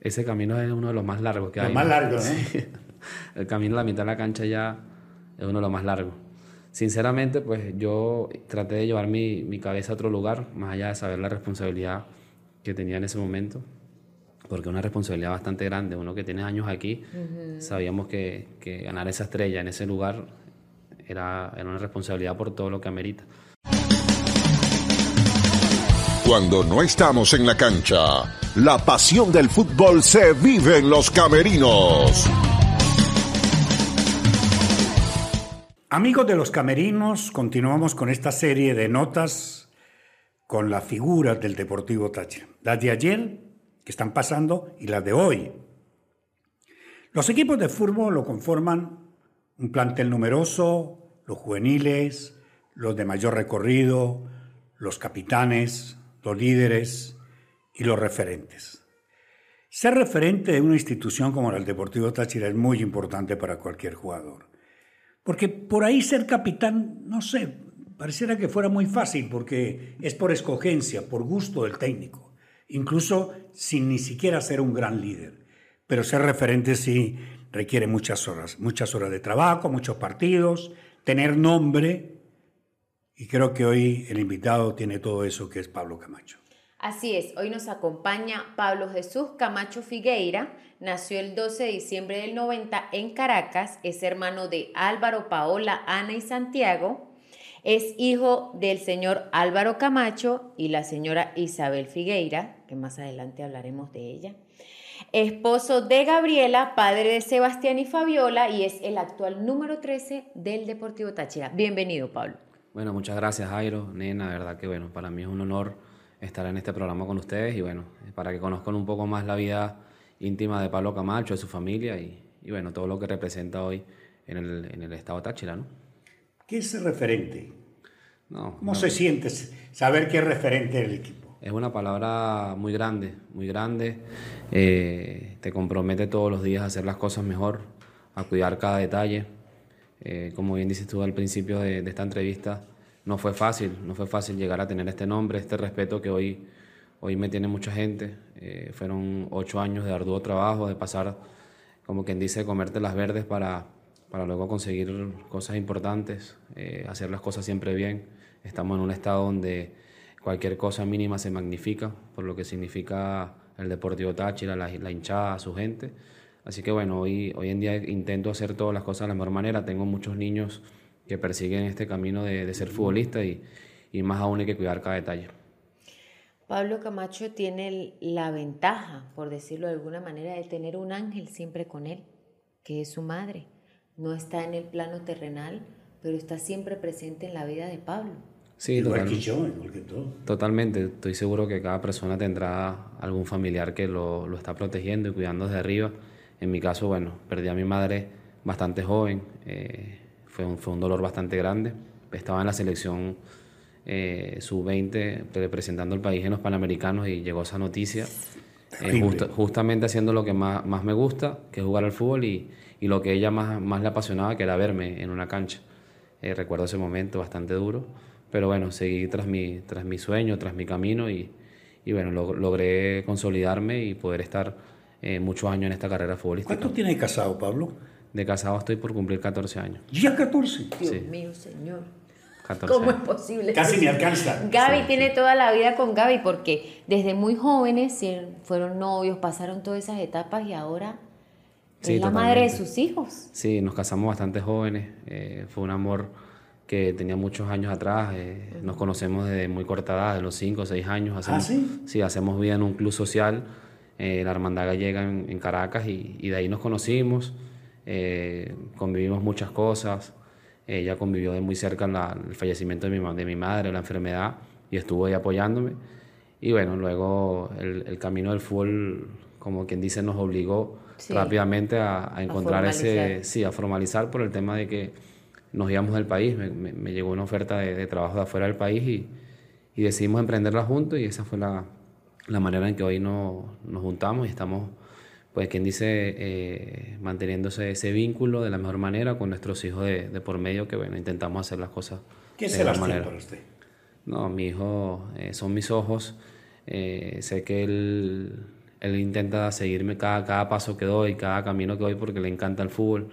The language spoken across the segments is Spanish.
Ese camino es uno de los más largos que hay. Los más largos, ¿eh? El camino a la mitad de la cancha ya es uno de los más largos. Sinceramente, pues yo traté de llevar mi, mi cabeza a otro lugar, más allá de saber la responsabilidad que tenía en ese momento, porque es una responsabilidad bastante grande. Uno que tiene años aquí, sabíamos que, que, ganar esa estrella en ese lugar era, era una responsabilidad por todo lo que amerita. Cuando no estamos en la cancha, la pasión del fútbol se vive en los camerinos. Amigos de los camerinos, continuamos con esta serie de notas con las figuras del Deportivo Táchira. Las de ayer, que están pasando, y las de hoy. Los equipos de fútbol lo conforman un plantel numeroso, los juveniles, los de mayor recorrido, los capitanes, los líderes y los referentes. Ser referente de una institución como el Deportivo Táchira es muy importante para cualquier jugador. Porque por ahí ser capitán, no sé, pareciera que fuera muy fácil porque es por escogencia, por gusto del técnico, incluso sin ni siquiera ser un gran líder. Pero ser referente sí requiere muchas horas, muchas horas de trabajo, muchos partidos, tener nombre. Y creo que hoy el invitado tiene todo eso que es Pablo Camacho. Así es, hoy nos acompaña Pablo Jesús Camacho Figueira, nació el 12 de diciembre del 90 en Caracas, es hermano de Álvaro, Paola, Ana y Santiago, es hijo del señor Álvaro Camacho y la señora Isabel Figueira, que más adelante hablaremos de ella, esposo de Gabriela, padre de Sebastián y Fabiola y es el actual número 13 del Deportivo Táchira. Bienvenido, Pablo. Bueno, muchas gracias, Jairo, nena, verdad que bueno, para mí es un honor estar en este programa con ustedes y bueno, para que conozcan un poco más la vida íntima de Pablo Camacho, de su familia y, y bueno, todo lo que representa hoy en el, en el estado Táchira, ¿no? ¿Qué es referente? No, ¿Cómo no, se siente saber que es referente del equipo? Es una palabra muy grande, muy grande. Eh, te compromete todos los días a hacer las cosas mejor, a cuidar cada detalle. Eh, como bien dices tú al principio de, de esta entrevista, no fue fácil, no fue fácil llegar a tener este nombre, este respeto que hoy, hoy me tiene mucha gente. Eh, fueron ocho años de arduo trabajo, de pasar, como quien dice, comerte las verdes para, para luego conseguir cosas importantes, eh, hacer las cosas siempre bien. Estamos en un estado donde cualquier cosa mínima se magnifica, por lo que significa el Deportivo Táchira, la, la hinchada, su gente. Así que bueno, hoy, hoy en día intento hacer todas las cosas de la mejor manera. Tengo muchos niños que persiguen este camino de, de ser futbolista y, y, más aún hay que cuidar cada detalle. Pablo Camacho tiene la ventaja, por decirlo de alguna manera, de tener un ángel siempre con él, que es su madre. No está en el plano terrenal, pero está siempre presente en la vida de Pablo. Sí, igual total, que yo, igual que todo. Totalmente, estoy seguro que cada persona tendrá algún familiar que lo, lo está protegiendo y cuidando desde arriba. En mi caso, bueno, perdí a mi madre bastante joven, eh, fue un, fue un dolor bastante grande. Estaba en la selección eh, sub-20 representando al país en los Panamericanos y llegó esa noticia. Eh, just, justamente haciendo lo que más, más, me gusta, que es jugar al fútbol y, y, lo que ella más, más le apasionaba, que era verme en una cancha. Eh, recuerdo ese momento bastante duro, pero bueno, seguí tras mi, tras mi sueño, tras mi camino y, y bueno, lo, logré consolidarme y poder estar eh, muchos años en esta carrera futbolística. ¿Cuánto tiene casado, Pablo? De casado estoy por cumplir 14 años. ¿Ya 14? Dios Sí. mío, señor. 14 ¿Cómo es años. posible? Casi me alcanza. Gaby Sí. tiene toda la vida con Gaby porque desde muy jóvenes sí, fueron novios, pasaron todas esas etapas y ahora Sí, es la madre de totalmente. sus hijos. Sí, nos casamos bastante jóvenes. eh, fue un amor que tenía muchos años atrás. eh, Nos conocemos desde muy corta edad, de los 5 o 6 años. Hacemos, sí? hacemos vida en un club social, eh, la Hermandad Gallega en, en Caracas, y, y de ahí nos conocimos. eh, convivimos muchas cosas. Ella convivió de muy cerca la- el fallecimiento de mi, de mi madre, la enfermedad, y estuvo ahí apoyándome. Y bueno, luego el, el camino del fútbol, como quien dice, nos obligó Sí. rápidamente a, a encontrar ese, formalizar. sí, a formalizar por el tema de que nos íbamos del país. Me, me- me llegó una oferta de, de trabajo de afuera del país y, y decidimos emprenderla juntos y esa fue la, la manera en que hoy no- nos juntamos y estamos, pues quien dice, eh, manteniéndose ese vínculo de la mejor manera con nuestros hijos de, de por medio, que bueno, intentamos hacer las cosas ¿Qué de es la mejor Sebastián manera. para usted? No, mi hijo eh, son mis ojos. Eh, sé que él él intenta seguirme cada, cada paso que doy, cada camino que doy porque le encanta el fútbol.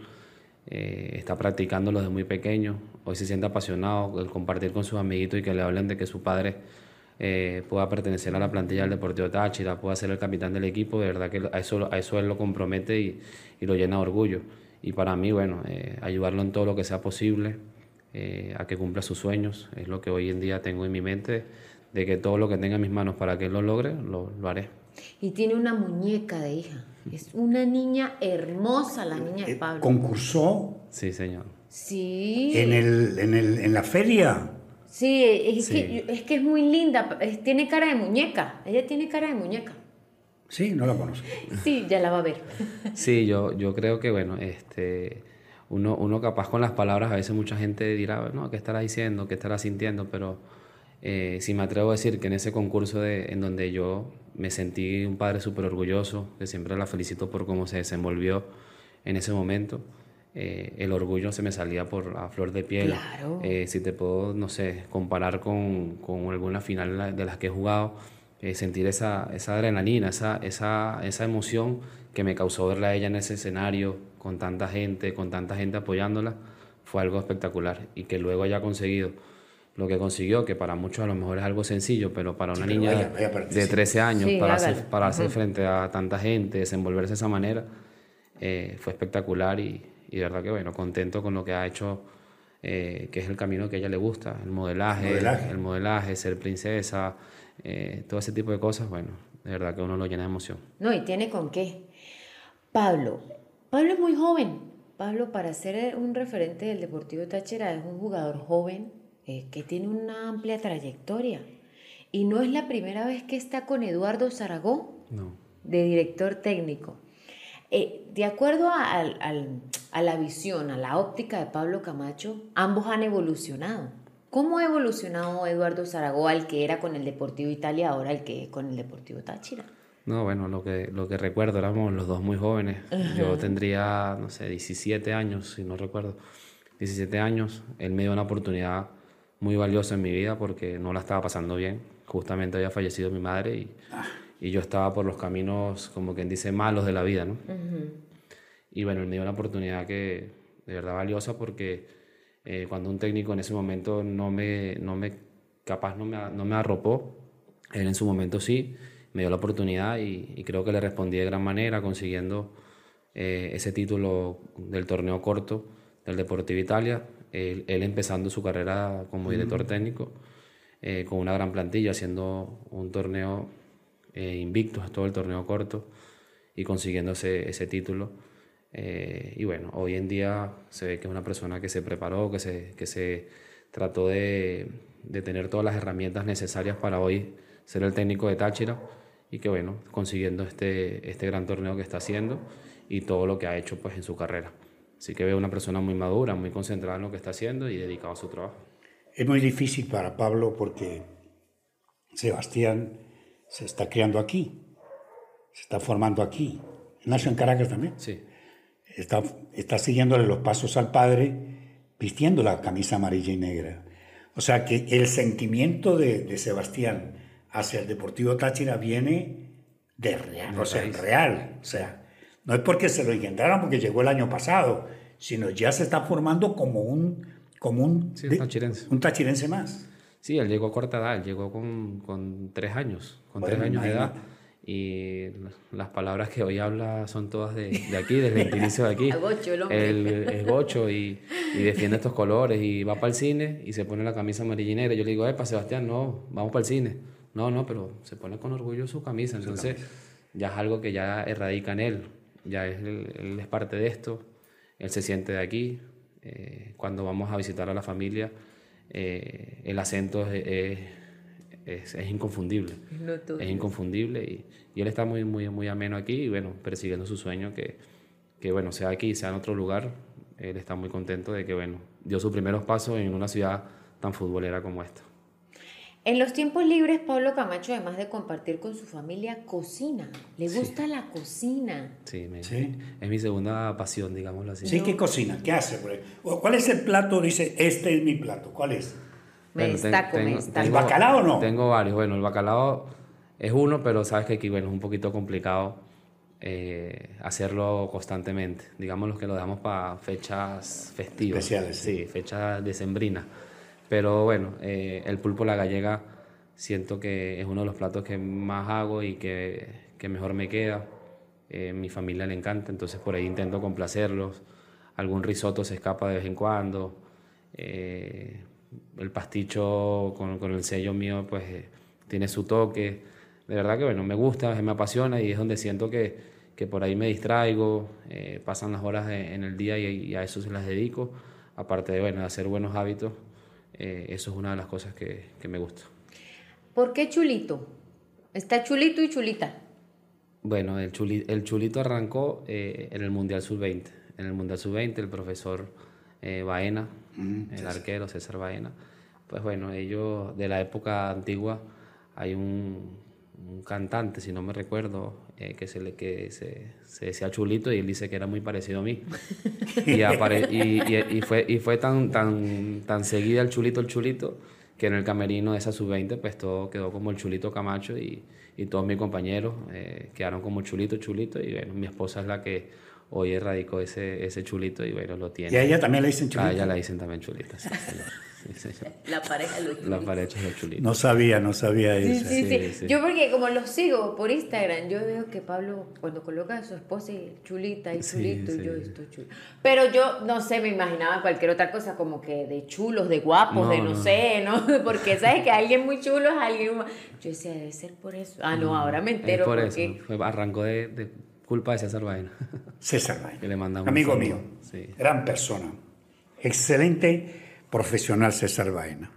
Eh, está practicándolo desde muy pequeño. Hoy se siente apasionado el compartir con sus amiguitos y que le hablen de que su padre eh, pueda pertenecer a la plantilla del Deportivo Táchira, pueda ser el capitán del equipo. De verdad que a eso, a eso él lo compromete y, y lo llena de orgullo. Y para mí, bueno, eh, ayudarlo en todo lo que sea posible, a que cumpla sus sueños, es lo que hoy en día tengo en mi mente, de que todo lo que tenga en mis manos para que él lo logre, lo, lo haré. Y tiene una muñeca de hija. Es una niña hermosa, la niña de Pablo. ¿Concursó? Sí, señor. Sí. ¿En, el, en, el, en la feria? Sí, es, Que, es que es muy linda. tiene cara de muñeca. Ella tiene cara de muñeca. Sí, no la conozco. Sí, ya la va a ver. Sí, yo, yo creo que, bueno, este, uno, uno capaz con las palabras, a veces mucha gente dirá, no, ¿qué estará diciendo? ¿Qué estará sintiendo? Pero eh, si me atrevo a decir que en ese concurso de, en donde yo me sentí un padre súper orgulloso, que siempre la felicito por cómo se desenvolvió en ese momento, eh, el orgullo se me salía por a flor de piel. Claro. Eh, si te puedo, no sé, comparar con, con alguna final de las que he jugado, sentir esa, esa adrenalina, esa, esa, esa emoción que me causó verla a ella en ese escenario, con tanta gente, con tanta gente apoyándola, fue algo espectacular y que luego haya conseguido lo que consiguió, que para muchos a lo mejor es algo sencillo, pero para una niña de 13 años, para, hacer, para hacer frente a tanta gente, desenvolverse de esa manera, eh, fue espectacular y, y, de verdad que bueno, contento con lo que ha hecho, eh, que es el camino que a ella le gusta, el modelaje, el modelaje, ser princesa, eh, todo ese tipo de cosas, bueno, de verdad que uno lo llena de emoción. No, y tiene con qué. Pablo, Pablo es muy joven. Pablo, para ser un referente del Deportivo Táchira, es un jugador joven, eh, que tiene una amplia trayectoria. Y no es la primera vez que está con Eduardo Zaragoza, de director técnico. Eh, de acuerdo a, a, la visión, a la óptica de Pablo Camacho, ambos han evolucionado. ¿Cómo ha evolucionado Eduardo Zaragoza, al que era con el Deportivo Italia, ahora el que es con el Deportivo Táchira? No, bueno, lo que, lo que recuerdo, éramos los dos muy jóvenes. Yo tendría, no sé, 17 años, si no recuerdo. 17 años, él me dio una oportunidad muy valioso en mi vida porque no la estaba pasando bien. Justamente había fallecido mi madre y, y yo estaba por los caminos, como quien dice, malos de la vida, ¿no? Y bueno, me dio una oportunidad que de verdad valiosa porque eh, cuando un técnico en ese momento no me, no me capaz no me, no me arropó, él en su momento sí, me dio la oportunidad y, creo que le respondí de gran manera consiguiendo eh, ese título del torneo corto del Deportivo Italia él, empezando su carrera como director técnico, eh, con una gran plantilla, haciendo un torneo eh, invicto, todo el torneo corto, y consiguiendo ese, título. Eh, y bueno, hoy en día se ve que es una persona que se preparó, que se, que se trató de, de tener todas las herramientas necesarias para hoy ser el técnico de Táchira y que bueno, consiguiendo este, este gran torneo que está haciendo y todo lo que ha hecho pues en su carrera. Así que veo una persona muy madura, muy concentrada en lo que está haciendo y dedicado a su trabajo. Es muy difícil para Pablo porque Sebastián se está criando aquí, se está formando aquí. Nació en Caracas también. Sí. Está, está siguiéndole los pasos al padre, vistiendo la camisa amarilla y negra. O sea que el sentimiento de, de Sebastián hacia el Deportivo Táchira viene de real, o sea, real. O sea, no es porque se lo engendraron porque llegó el año pasado, sino ya se está formando como un, como un, tachirense. un tachirense más. Sí, él llegó a corta edad, llegó con, con tres años, con tres años de edad. Y las palabras que hoy habla son todas de, de aquí, desde el inicio de aquí. el es gocho y, y, defiende estos colores y va para el cine y se pone la camisa amarillinera. Yo le digo, para Sebastián, no, vamos para el cine. No, no, pero se pone con orgullo su camisa. Entonces ya es algo que ya erradica en él ya es, él, es parte de esto, él se siente de aquí. Eh, cuando vamos a visitar a la familia, eh, el acento es, es, es inconfundible. es inconfundible y, y, él está muy, muy, muy ameno aquí y bueno, persiguiendo su sueño que, que bueno, sea aquí, sea en otro lugar, él está muy contento de que bueno, dio sus primeros pasos en una ciudad tan futbolera como esta. En los tiempos libres, Pablo Camacho, además de compartir con su familia, cocina. Le gusta la cocina. Sí, es mi segunda pasión, digámoslo así. Sí, ¿qué cocina? ¿Qué hace? ¿Cuál es el plato? Dice, este es mi plato. ¿Cuál es? Me destaco, ¿El bacalao o no? Tengo varios. Bueno, el bacalao es uno, pero sabes que aquí bueno, es un poquito complicado eh, hacerlo constantemente. Digamos que lo damos para fechas festivas. Especiales. Sí, fechas decembrinas. Pero bueno, eh, el pulpo la gallega siento que es uno de los platos que más hago y que, que mejor me queda. Eh, mi familia le encanta, entonces por ahí intento complacerlos. Algún risotto se escapa de vez en cuando. Eh, el pasticho con, con, el sello mío pues tiene su toque. De verdad que bueno, me gusta, me apasiona y es donde siento que, que por ahí me distraigo, eh, pasan las horas en el día y, y, a eso se las dedico. Aparte de bueno, hacer buenos hábitos, eso es una de las cosas que, que me gusta. ¿Por qué chulito? Está chulito y chulita. Bueno, el, chuli, el chulito arrancó eh, en el Mundial Sub-20. En el Mundial Sub-20, el profesor eh, Baena, mm, el César. arquero César Baena, pues bueno, ellos de la época antigua hay un, un cantante, si no me recuerdo, eh, que, se, le, que se, se, decía chulito y él dice que era muy parecido a mí. y, apare, y, y, y, fue, y fue tan, tan, tan seguida el chulito, el chulito, que en el camerino de esa sub-20 pues todo quedó como el chulito Camacho y, y todos mis compañeros eh, quedaron como chulito, chulito y bueno, mi esposa es la que hoy erradicó ese, ese chulito y bueno, lo tiene. ¿Y a ella también le dicen chulito? A ella la dicen también chulita, sí, sí, La pareja de los chulitos. La pareja de los chulitos. No sabía, no sabía eso. Sí, sí, Yo porque como los sigo por Instagram, yo veo que Pablo cuando coloca a su esposa y chulita y chulito, y yo estoy chulo. Pero yo, no sé, me imaginaba cualquier otra cosa como que de chulos, de guapos, no, de no, no, sé, ¿no? Porque sabes que alguien muy chulo es alguien... Yo decía, debe ser por eso. Ah, no, ahora me entero. Es por porque... eso, Fue, arrancó de, de, culpa de César Baena. César Baena. Que le mandamos Amigo mío, sí. gran persona, excelente profesional César Baena.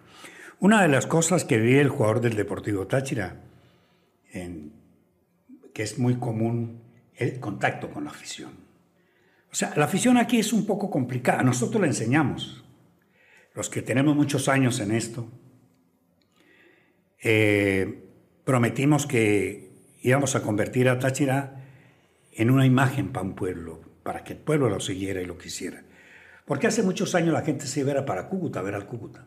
Una de las cosas que vi el jugador del Deportivo Táchira, que es muy común, el contacto con la afición. O sea, la afición aquí es un poco complicada, nosotros la enseñamos. Los que tenemos muchos años en esto, eh, prometimos que íbamos a convertir a Táchira en una imagen para un pueblo, para que el pueblo lo siguiera y lo quisiera. Porque hace muchos años la gente se iba para Cúcuta, a ver al Cúcuta.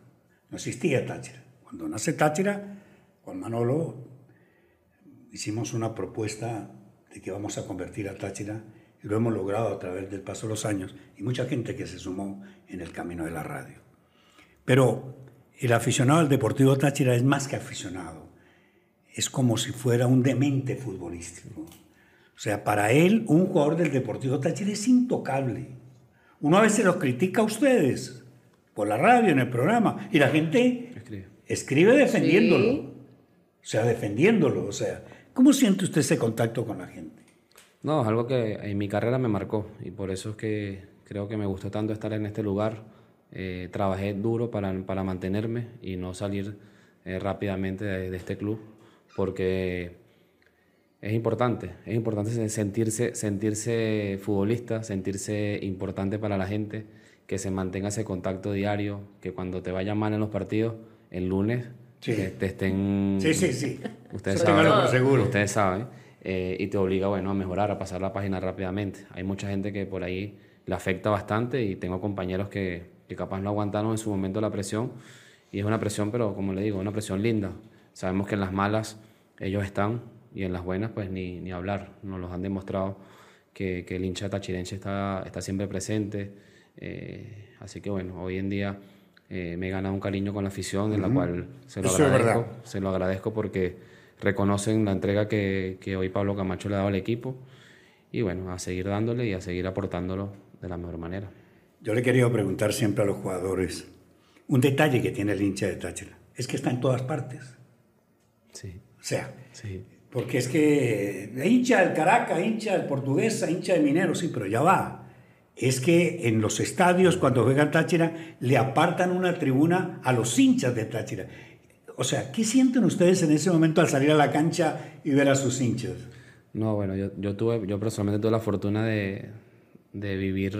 No existía Táchira. Cuando nace Táchira, Juan Manolo, hicimos una propuesta de que vamos a convertir a Táchira y lo hemos logrado a través del paso de los años y mucha gente que se sumó en el camino de la radio. Pero el aficionado al Deportivo Táchira es más que aficionado. Es como si fuera un demente futbolístico. O sea, para él, un jugador del Deportivo Táchira es intocable. Uno a veces los critica a ustedes por la radio, en el programa, y la gente escribe, escribe defendiéndolo. Sí. O sea, defendiéndolo. O sea, ¿cómo siente usted ese contacto con la gente? No, es algo que en mi carrera me marcó y por eso es que creo que me gustó tanto estar en este lugar. Eh, trabajé duro para, para, mantenerme y no salir eh, rápidamente de, de este club porque es importante, es importante sentirse, sentirse futbolista, sentirse importante para la gente, que se mantenga ese contacto diario, que cuando te vaya mal en los partidos, el lunes sí. te, te, estén... Sí, sí, sí. Ustedes Eso saben, por seguro. Ustedes saben. Eh, y te obliga bueno, a mejorar, a pasar la página rápidamente. Hay mucha gente que por ahí le afecta bastante y tengo compañeros que, que capaz no aguantaron en su momento la presión. Y es una presión, pero como le digo, una presión linda. Sabemos que en las malas ellos están, y en las buenas pues ni, ni hablar, nos los han demostrado que, que el hincha tachirense está, está siempre presente, eh, así que bueno, hoy en día eh, me he ganado un cariño con la afición, en uh -huh. la cual se lo, Eso agradezco, se lo agradezco porque reconocen la entrega que, que hoy Pablo Camacho le ha dado al equipo y bueno, a seguir dándole y a seguir aportándolo de la mejor manera. Yo le he querido preguntar siempre a los jugadores, un detalle que tiene el hincha de Táchira, es que está en todas partes. Sí. O sea, sí. Porque es que hincha del Caracas, hincha del Portuguesa, hincha del Minero, sí, pero ya va. Es que en los estadios, cuando juegan Táchira, le apartan una tribuna a los hinchas de Táchira. O sea, ¿qué sienten ustedes en ese momento al salir a la cancha y ver a sus hinchas? No, bueno, yo, yo, tuve, yo personalmente tuve la fortuna de, de vivir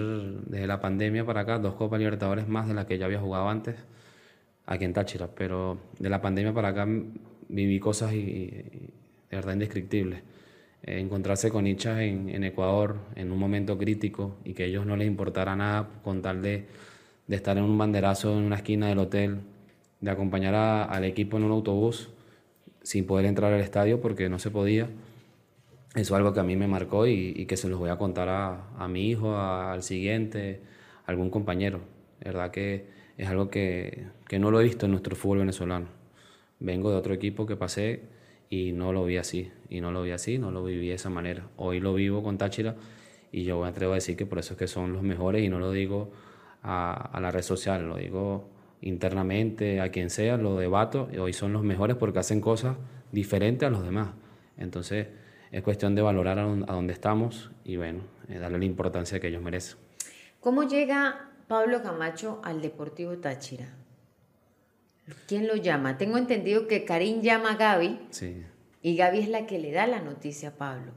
desde la pandemia para acá dos Copas Libertadores más de las que yo había jugado antes aquí en Táchira, pero de la pandemia para acá viví cosas y, y de verdad indescriptible. Eh, encontrarse con hinchas en, en, Ecuador en un momento crítico y que a ellos no les importara nada con tal de, de estar en un banderazo en una esquina del hotel, de acompañar a, al equipo en un autobús, sin poder entrar al estadio porque no se podía. Eso es algo que a mí me marcó y, que se los voy a contar a, mi hijo, al siguiente, a algún compañero. verdad que es algo que, que no lo he visto en nuestro fútbol venezolano. Vengo de otro equipo que pasé y no lo vi así, y no lo vi así, no lo viví de esa manera. Hoy lo vivo con Táchira y yo me atrevo a decir que por eso es que son los mejores y no lo digo a, a la red social, lo digo internamente, a quien sea, lo debato, y hoy son los mejores porque hacen cosas diferentes a los demás. Entonces es cuestión de valorar a, dónde estamos y bueno, eh, darle la importancia que ellos merecen. ¿Cómo llega Pablo Camacho al Deportivo Táchira? ¿Quién lo llama? Tengo entendido que Karim llama a Gaby. Sí. Y Gaby es la que le da la noticia a Pablo.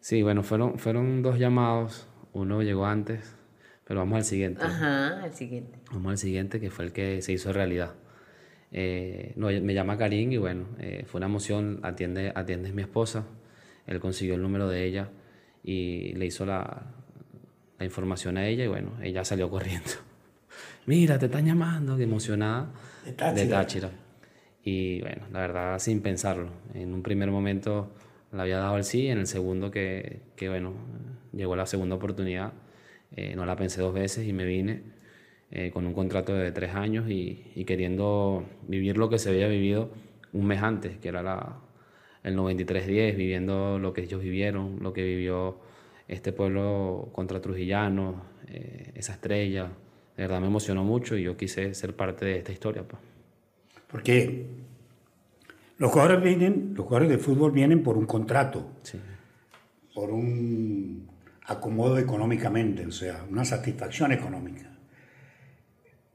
Sí, bueno, fueron, fueron dos llamados. Uno llegó antes, pero vamos al siguiente. Ajá, al siguiente. Vamos al siguiente, que fue el que se hizo realidad. Eh, no, me llama Karim y bueno, eh, fue una emoción. Atiende, atiende mi esposa. Él consiguió el número de ella y le hizo la, la información a ella y bueno, ella salió corriendo. Mira, te están llamando, que emocionada de Táchira. Y bueno, la verdad, sin pensarlo. En un primer momento le había dado el sí, en el segundo que, que bueno, llegó la segunda oportunidad, eh, no la pensé dos veces y me vine eh, con un contrato de tres años y, y, queriendo vivir lo que se había vivido un mes antes, que era la, el 93-10, viviendo lo que ellos vivieron, lo que vivió este pueblo contra Trujillano, eh, esa estrella, de verdad me emocionó mucho y yo quise ser parte de esta historia. Pues. Porque los jugadores, vienen, los jugadores de fútbol vienen por un contrato, por un acomodo económicamente, o sea, una satisfacción económica.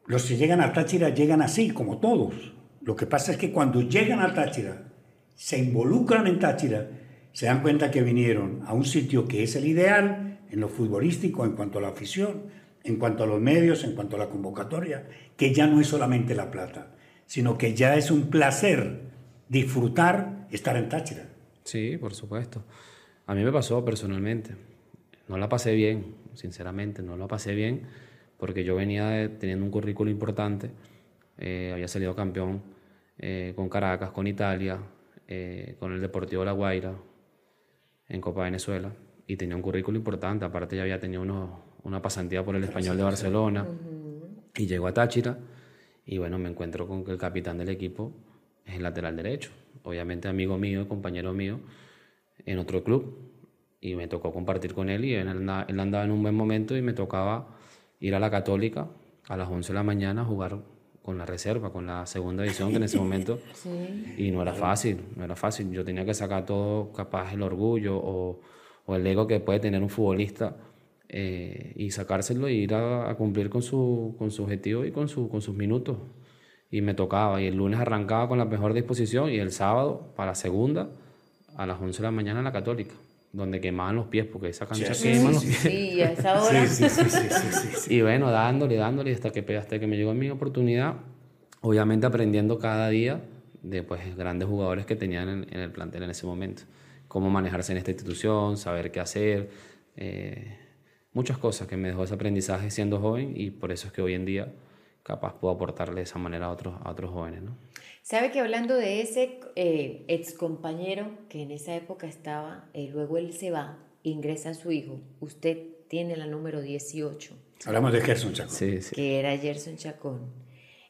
Los que llegan a Táchira llegan así, como todos. Lo que pasa es que cuando llegan a Táchira, se involucran en Táchira, se dan cuenta que vinieron a un sitio que es el ideal en lo futbolístico, en cuanto a la afición, en cuanto a los medios, en cuanto a la convocatoria, que ya no es solamente la plata, sino que ya es un placer disfrutar estar en Táchira. Sí, por supuesto. A mí me pasó personalmente. No la pasé bien, sinceramente, no la pasé bien, porque yo venía teniendo un currículo importante, eh, había salido campeón eh, con Caracas, con Italia, eh, con el Deportivo La Guaira, en Copa Venezuela, y tenía un currículo importante, aparte ya había tenido unos una pasantía por el Español de Barcelona. Y llego a Táchira y bueno, me encuentro con que el capitán del equipo es el lateral derecho, obviamente amigo mío, compañero mío en otro club. Y me tocó compartir con él y él andaba, él andaba en un buen momento y me tocaba ir a la Católica a las 11 de la mañana a jugar con la reserva, con la segunda división que en ese momento y no era fácil, no era fácil, yo tenía que sacar todo capaz el orgullo o, o el ego que puede tener un futbolista eh, y sacárselo e ir a, cumplir con su, con su objetivo y con, su, con sus minutos. Y me tocaba, y el lunes arrancaba con la mejor disposición y el sábado para la segunda a las 11 de la mañana en la Católica, donde quemaban los pies, porque esa cancha quema los pies. Sí, a esa hora. Sí, sí, sí, y bueno, dándole, dándole hasta que, hasta que me llegó mi oportunidad, obviamente aprendiendo cada día de pues, grandes jugadores que tenían en, en el plantel en ese momento. Cómo manejarse en esta institución, saber qué hacer. Eh, muchas cosas que me dejó ese aprendizaje siendo joven y por eso es que hoy en día capaz puedo aportarle de esa manera a otros, a otros jóvenes. ¿no? Sabe que hablando de ese eh, ex compañero que en esa época estaba, eh, luego él se va, ingresa a su hijo, usted tiene la número 18. Hablamos de Gerson Chacón. Sí, sí. Que era Gerson Chacón.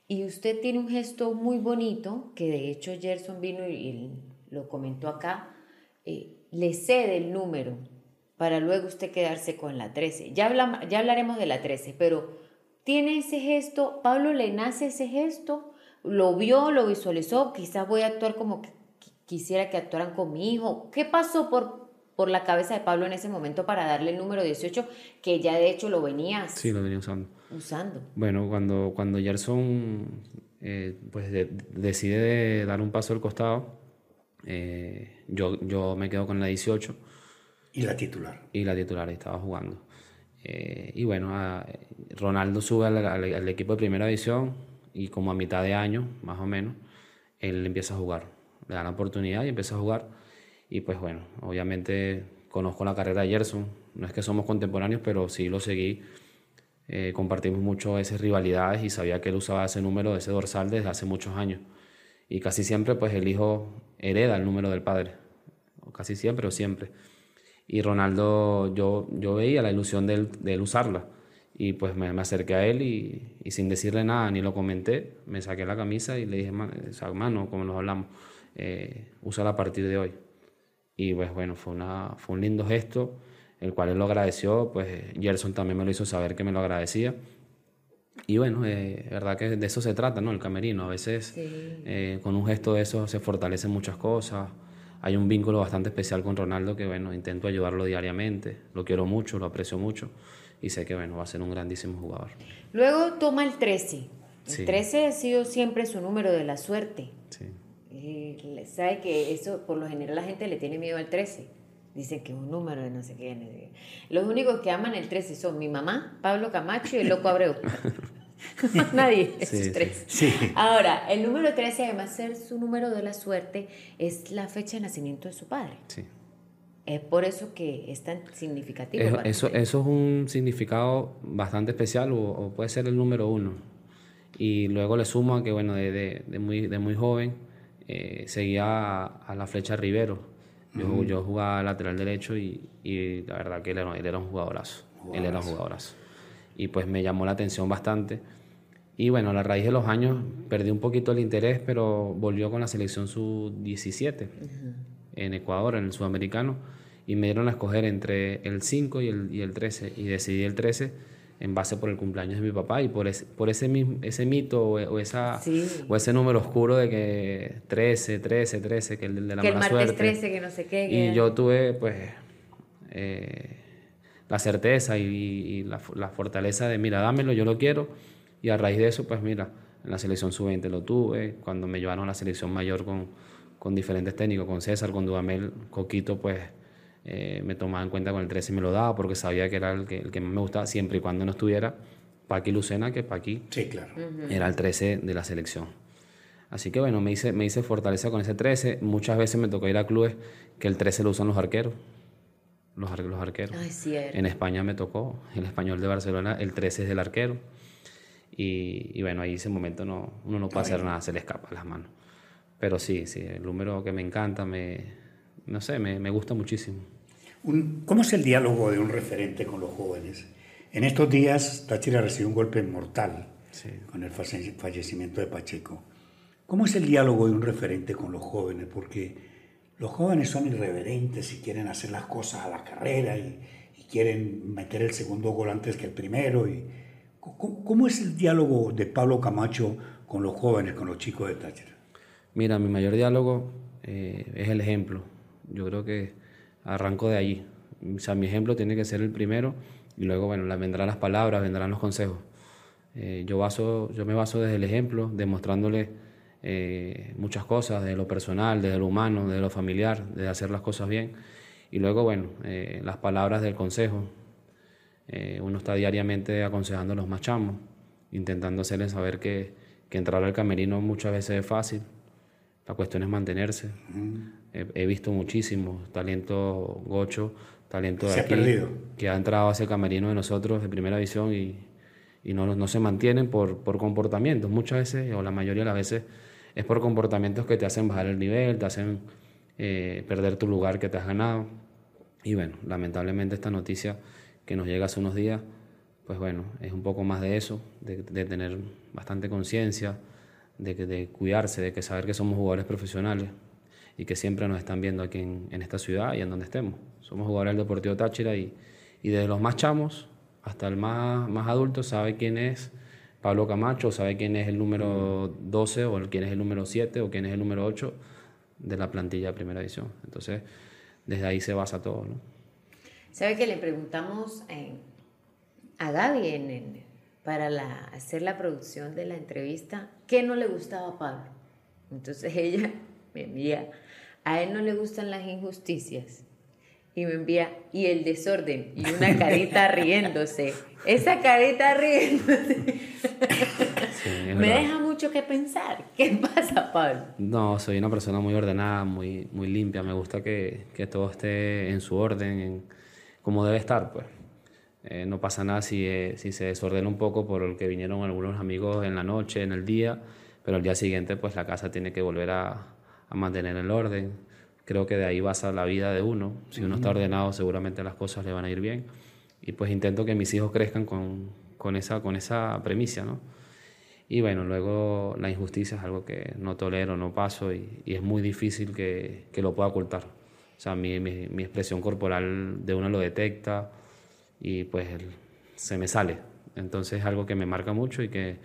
Y usted tiene un gesto muy bonito, que de hecho Gerson vino y, lo comentó acá, eh, le cede el número para luego usted quedarse con la 13. Ya, ya hablaremos de la 13, pero tiene ese gesto, Pablo le nace ese gesto, lo vio, lo visualizó, quizás voy a actuar como que quisiera que actuaran con mi hijo. ¿Qué pasó por, por la cabeza de Pablo en ese momento para darle el número 18, que ya de hecho lo venía, sí, lo venía usando? usando? Bueno, cuando, cuando Gerson eh, pues decide dar un paso al costado, eh, yo, yo me quedo con la 18 y la titular. Y la titular estaba jugando. Eh, y bueno, Ronaldo sube al, equipo de primera división y como a mitad de año, más o menos, él empieza a jugar. Le da la oportunidad y empieza a jugar. Y pues bueno, obviamente conozco la carrera de Gerson. No es que somos contemporáneos, pero sí lo seguí. Eh, compartimos mucho esas rivalidades y sabía que él usaba ese número, ese dorsal desde hace muchos años. Y casi siempre, pues el hijo hereda el número del padre. Casi siempre o siempre. Y Ronaldo, yo, yo veía la ilusión de él, usarla. Y pues me, acerqué a él y, y, sin decirle nada, ni lo comenté, me saqué la camisa y le dije, mano, como nos hablamos, eh, úsala a partir de hoy. Y pues bueno, fue, una, fue un lindo gesto, el cual él lo agradeció, pues Gerson también me lo hizo saber que me lo agradecía. Y bueno, es eh, verdad que de eso se trata, ¿no? El camerino. A veces eh, con un gesto de eso se fortalecen muchas cosas. Hay un vínculo bastante especial con Ronaldo que, bueno, intento ayudarlo diariamente. Lo quiero mucho, lo aprecio mucho y sé que, bueno, va a ser un grandísimo jugador. Luego toma el 13. El 13 ha sido siempre su número de la suerte. Sí. Eh, sabe que eso, por lo general, la gente le tiene miedo al 13. Dicen que es un número de no sé qué. Los únicos que aman el 13 son mi mamá, Pablo Camacho y el loco Abreu. Nadie, es sí, Ahora, el número 13, además de ser su número de la suerte, es la fecha de nacimiento de su padre. Sí. Es por eso que es tan significativo. eso, eso es un significado bastante especial o, puede ser el número uno. Y luego le sumo a que, bueno, de, de, muy, de muy joven eh, seguía a, la flecha Rivero. Yo, yo jugaba lateral derecho y, y, la verdad que él era, él era un jugadorazo. Él era un jugadorazo y pues me llamó la atención bastante. Y bueno, a la raíz de los años perdí un poquito el interés, pero volvió con la selección sub-17 en Ecuador, en el sudamericano, y me dieron a escoger entre el 5 y el, y el 13, y decidí el 13 en base por el cumpleaños de mi papá y por ese, por ese, ese mito o, esa, o ese número oscuro de que 13, 13, 13, que el de la que mala el martes 13, que no sé qué. Y yo tuve, pues, eh, la certeza y, la, fortaleza de, mira, dámelo, yo lo quiero. Y a raíz de eso, pues mira, en la selección sub-20 lo tuve, cuando me llevaron a la selección mayor con, con diferentes técnicos, con César, con Dudamel, Coquito, pues eh, me tomaba en cuenta con el 13 y me lo daba porque sabía que era el que, el que más me gustaba, siempre y cuando no estuviera Paqui Lucena, que Paqui sí, claro. era el 13 de la selección. Así que bueno, me hice, me hice fortaleza con ese 13. Muchas veces me tocó ir a clubes que el 13 lo usan los arqueros los, los arqueros. en España me tocó, el español de Barcelona, el 13 es del arquero. Y, y bueno, ahí ese momento no, uno no puede hacer nada, se le escapa las manos. Pero sí, sí, el número que me encanta, me, no sé, me, me gusta muchísimo. ¿Cómo es el diálogo de un referente con los jóvenes? En estos días, Táchira recibió un golpe mortal con el fallecimiento de Pacheco. ¿Cómo es el diálogo de un referente con los jóvenes? Porque los jóvenes son irreverentes y quieren hacer las cosas a la carrera y, quieren meter el segundo gol antes que el primero. Y, ¿cómo, es el diálogo de Pablo Camacho con los jóvenes, con los chicos de Táchira? Mira, mi mayor diálogo eh, es el ejemplo. Yo creo que arranco de allí. O sea, mi ejemplo tiene que ser el primero y luego, bueno, vendrán las palabras, vendrán los consejos. Eh, yo, baso, yo me baso desde el ejemplo, demostrándole eh, muchas cosas, de lo personal, de lo humano, de lo familiar, de hacer las cosas bien. Y luego, bueno, eh, las palabras del consejo. Eh, uno está diariamente aconsejando a los más chamos, intentando hacerles saber que, que, entrar al camerino muchas veces es fácil. La cuestión es mantenerse. he, visto muchísimo talento gocho, talento de aquí, que ha entrado hacia el camerino de nosotros de primera visión y, y no, no se mantienen por, por comportamientos. Muchas veces, o la mayoría de las veces, es por comportamientos que te hacen bajar el nivel, te hacen eh, perder tu lugar que te has ganado. Y bueno, lamentablemente esta noticia que nos llega hace unos días, pues bueno, es un poco más de eso, de, tener bastante conciencia, de, de cuidarse, de que saber que somos jugadores profesionales y que siempre nos están viendo aquí en, esta ciudad y en donde estemos. Somos jugadores del Deportivo Táchira y, y desde los más chamos hasta el más, más adulto sabe quién es Pablo Camacho sabe quién es el número 12 o quién es el número 7 o quién es el número 8 de la plantilla de primera edición. Entonces, desde ahí se basa todo. ¿no? ¿Sabe que le preguntamos a Gaby para hacer la producción de la entrevista qué no le gustaba a Pablo? Entonces ella me envía, a él no le gustan las injusticias y me envía, y el desorden, y una carita riéndose. Esa carita riéndose. me deja mucho que pensar. ¿Qué pasa, Pablo? No, soy una persona muy ordenada, muy, muy limpia. Me gusta que, que todo esté en su orden, en, como debe estar, pues. Eh, no pasa nada si, eh, si se desordena un poco por el que vinieron algunos amigos en la noche, en el día, pero al día siguiente pues la casa tiene que volver a, a mantener el orden. Creo que de ahí basa la vida de uno. Si uno está ordenado, seguramente las cosas le van a ir bien. Y pues intento que mis hijos crezcan con, con esa, con esa premisa, ¿no? Y bueno, luego la injusticia es algo que no tolero, no paso y, y es muy difícil que, que, lo pueda ocultar. O sea, mi, mi, mi, expresión corporal de uno lo detecta y pues se me sale. Entonces es algo que me marca mucho y que,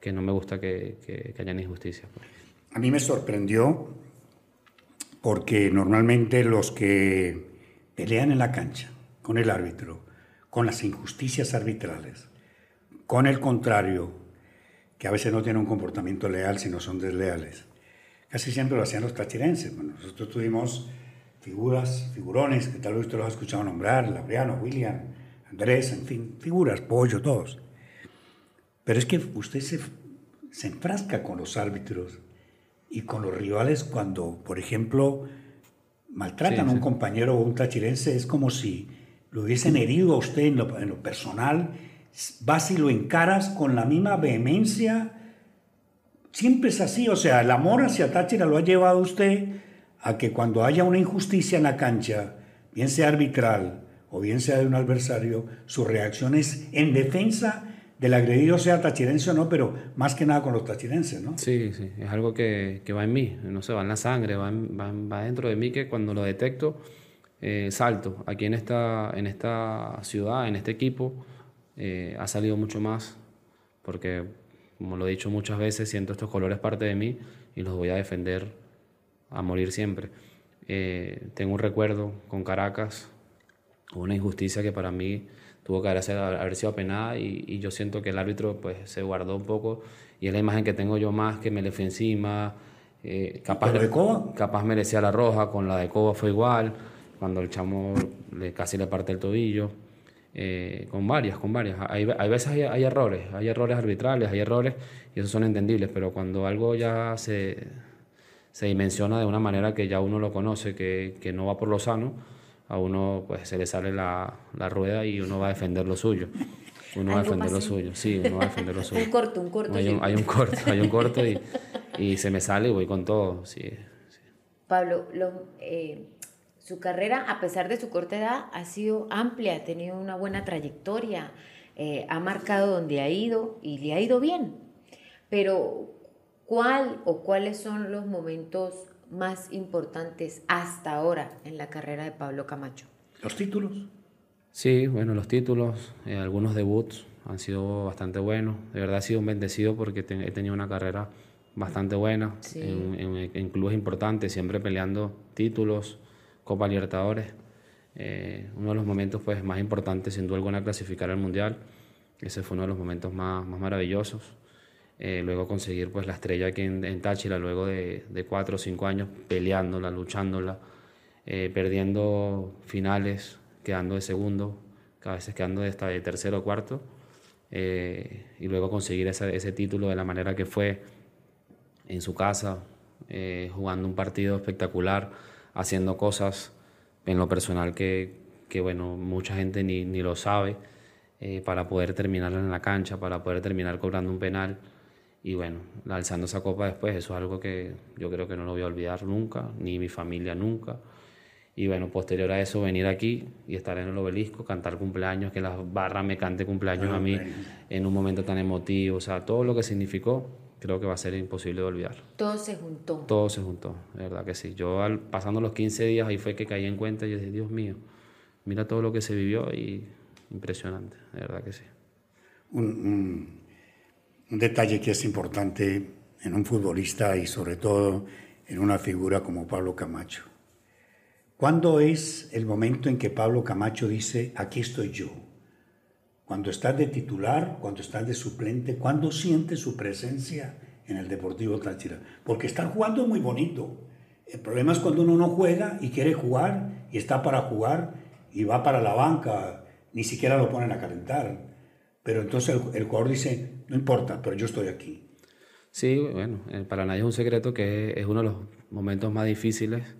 que no me gusta que, que, que hayan injusticias. Pues. A mí me sorprendió porque normalmente los que pelean en la cancha con el árbitro, con las injusticias arbitrales, con el contrario, que a veces no tienen un comportamiento leal, sino son desleales. Casi siempre lo hacían los tachirenses. Bueno, nosotros tuvimos figuras, figurones, que tal vez usted los ha escuchado nombrar, Laureano, William, Andrés, en fin, figuras, Pollo, todos. Pero es que usted se, se enfrasca con los árbitros y con los rivales cuando, por ejemplo, maltratan sí, a un compañero o un tachirense, es como si lo hubiesen herido a usted en lo, en lo personal, vas y lo encaras con la misma vehemencia. Siempre es así, o sea, el amor hacia Táchira lo ha llevado a usted a que cuando haya una injusticia en la cancha, bien sea arbitral o bien sea de un adversario, su reacción es en defensa del agredido sea tachirense o no, pero más que nada con los tachirenses, ¿no? Sí, sí, es algo que, que va en mí, no se va en la sangre, va, va, va, dentro de mí que cuando lo detecto, eh, salto. Aquí en esta, en esta ciudad, en este equipo, eh, ha salido mucho más, porque, como lo he dicho muchas veces, siento estos colores parte de mí y los voy a defender a morir siempre. Eh, tengo un recuerdo con Caracas, una injusticia que para mí tuvo que haber, haber sido apenada y, y, yo siento que el árbitro pues se guardó un poco y es la imagen que tengo yo más que me le fue encima. Eh, capaz, de Coba? capaz merecía la roja, con la de Coba fue igual, cuando el chamo le, casi le parte el tobillo. Eh, con varias, con varias. Hay, hay veces hay, hay, errores, hay errores arbitrales, hay errores y esos son entendibles, pero cuando algo ya se, se dimensiona de una manera que ya uno lo conoce, que, que no va por lo sano, a uno pues se le sale la, la rueda y uno va a defender lo suyo. Uno va a defender lo suyo, sí, uno va a defender lo suyo. un corto, un corto. Hay un, hay un corto, hay un corto y, y, se me sale y voy con todo, sí. sí. Pablo, lo, eh, su carrera, a pesar de su corta edad, ha sido amplia, ha tenido una buena trayectoria, eh, ha marcado donde ha ido y le ha ido bien. Pero, ¿cuál o cuáles son los momentos más importantes hasta ahora en la carrera de Pablo Camacho? ¿Los títulos? Sí, bueno, los títulos, eh, algunos debuts han sido bastante buenos. De verdad he sido un bendecido porque te, he tenido una carrera bastante buena sí. en, en, en, clubes importantes, siempre peleando títulos, Copa Libertadores. Eh, uno de los momentos pues, más importantes, sin duda alguna, clasificar al Mundial. Ese fue uno de los momentos más, más maravillosos. Eh, luego conseguir pues, la estrella aquí en, en Táchira, luego de, de, cuatro o cinco años peleándola, luchándola, eh, perdiendo finales, quedando de segundo, a veces quedando de, hasta de tercero o cuarto, eh, y luego conseguir ese, ese, título de la manera que fue en su casa, eh, jugando un partido espectacular, haciendo cosas en lo personal que, que bueno, mucha gente ni, ni lo sabe, eh, para poder terminar en la cancha, para poder terminar cobrando un penal y bueno, alzando esa copa después, eso es algo que yo creo que no lo voy a olvidar nunca, ni mi familia nunca. Y bueno, posterior a eso, venir aquí y estar en el obelisco, cantar cumpleaños, que la barra me cante cumpleaños ah, a mí en un momento tan emotivo, o sea, todo lo que significó, creo que va a ser imposible de olvidar. Todo se juntó. Todo se juntó, de verdad que sí. Yo al, pasando los 15 días ahí fue que caí en cuenta y dije, Dios mío, mira todo lo que se vivió y impresionante, de verdad que sí. Un, un un detalle que es importante en un futbolista y sobre todo en una figura como Pablo Camacho. ¿Cuándo es el momento en que Pablo Camacho dice, aquí estoy yo? Cuando estás de titular, cuando estás de suplente, ¿cuándo siente su presencia en el Deportivo Táchira? Porque estar jugando es muy bonito. El problema es cuando uno no juega y quiere jugar y está para jugar y va para la banca, ni siquiera lo ponen a calentar. Pero entonces el, el jugador dice, no importa, pero yo estoy aquí. Sí, bueno, para nadie es un secreto que es uno de los momentos más difíciles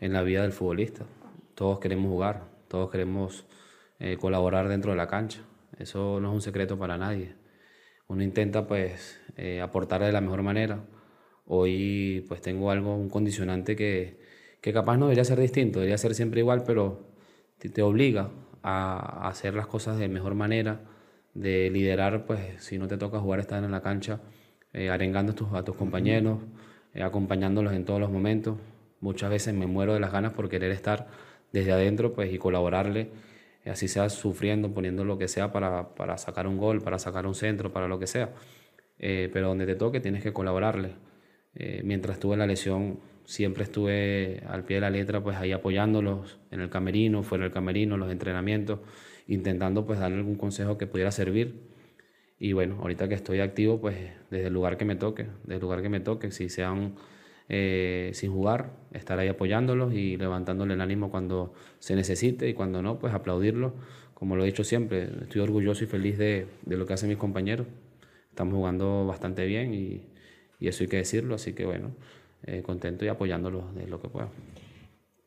en la vida del futbolista. Todos queremos jugar, todos queremos eh, colaborar dentro de la cancha. Eso no es un secreto para nadie. uno intenta pues eh, aportar de la mejor manera. Hoy pues tengo algo, un condicionante que, que capaz no debería ser distinto, debería ser siempre igual, pero te obliga a, hacer las cosas de mejor manera, de liderar, pues si no te toca jugar, estar en la cancha, eh, arengando a tus, compañeros, eh, acompañándolos en todos los momentos. Muchas veces me muero de las ganas por querer estar desde adentro pues, y colaborarle, así sea sufriendo, poniendo lo que sea para, para, sacar un gol, para sacar un centro, para lo que sea. Eh, pero donde te toque tienes que colaborarle. mientras estuve en la lesión, siempre estuve al pie de la letra, pues ahí apoyándolos en el camerino, fuera del camerino, los entrenamientos, intentando pues darle algún consejo que pudiera servir. Y bueno, ahorita que estoy activo, pues desde el lugar que me toque, desde el lugar que me toque, si sean eh, sin jugar, estar ahí apoyándolos y levantándole el ánimo cuando se necesite y cuando no, pues aplaudirlos. Como lo he dicho siempre, estoy orgulloso y feliz de, de lo que hacen mis compañeros. Estamos jugando bastante bien y, y eso hay que decirlo, así que bueno, eh, contento y apoyándolos de lo que pueda.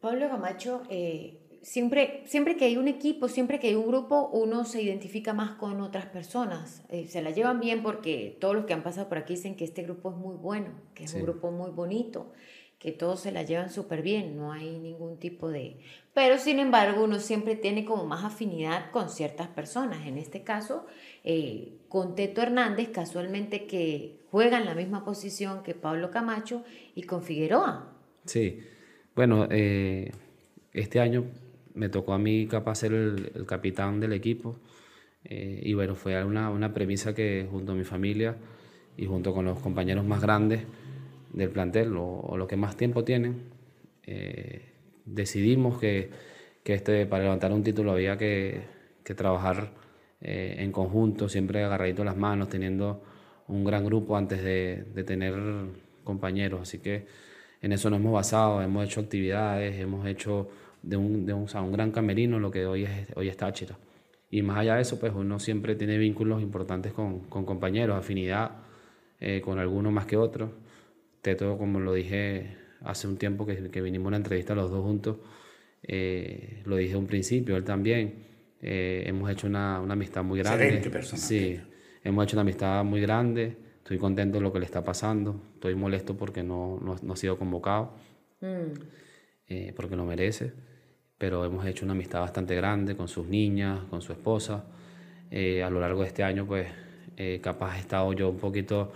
Pablo Camacho, eh, siempre, siempre que hay un equipo, siempre que hay un grupo, uno se identifica más con otras personas. Eh, se la llevan bien porque todos los que han pasado por aquí dicen que este grupo es muy bueno, que es un grupo muy bonito, que todos se la llevan súper bien, no hay ningún tipo de... Pero sin embargo, uno siempre tiene como más afinidad con ciertas personas. En este caso, con Teto Hernández, casualmente que juega en la misma posición que Pablo Camacho y con Figueroa. Sí, bueno, eh, este año me tocó a mí capaz ser el, capitán del equipo eh, y bueno, fue una, una, premisa que junto a mi familia y junto con los compañeros más grandes del plantel o, los que más tiempo tienen, eh, decidimos que, que, este, para levantar un título había que, que trabajar en conjunto, siempre agarradito las manos, teniendo un gran grupo antes de, de tener compañeros, así que en eso nos hemos basado, hemos hecho actividades, hemos hecho de un, de un, un gran camerino lo que hoy es, hoy es Táchira. Y más allá de eso, pues uno siempre tiene vínculos importantes con, con compañeros, afinidad eh, con algunos más que otros. Teto, como lo dije hace un tiempo que, que vinimos a una entrevista los dos juntos, eh, lo dije un principio, él también. Eh, hemos hecho una, una, amistad muy grande. Excelente persona. Sí, Hemos hecho una amistad muy grande, estoy contento de lo que le está pasando, estoy molesto porque no, no, ha sido convocado, mm. eh, porque lo merece, pero hemos hecho una amistad bastante grande con sus niñas, con su esposa. Eh, a lo largo de este año, pues eh, capaz he estado yo un poquito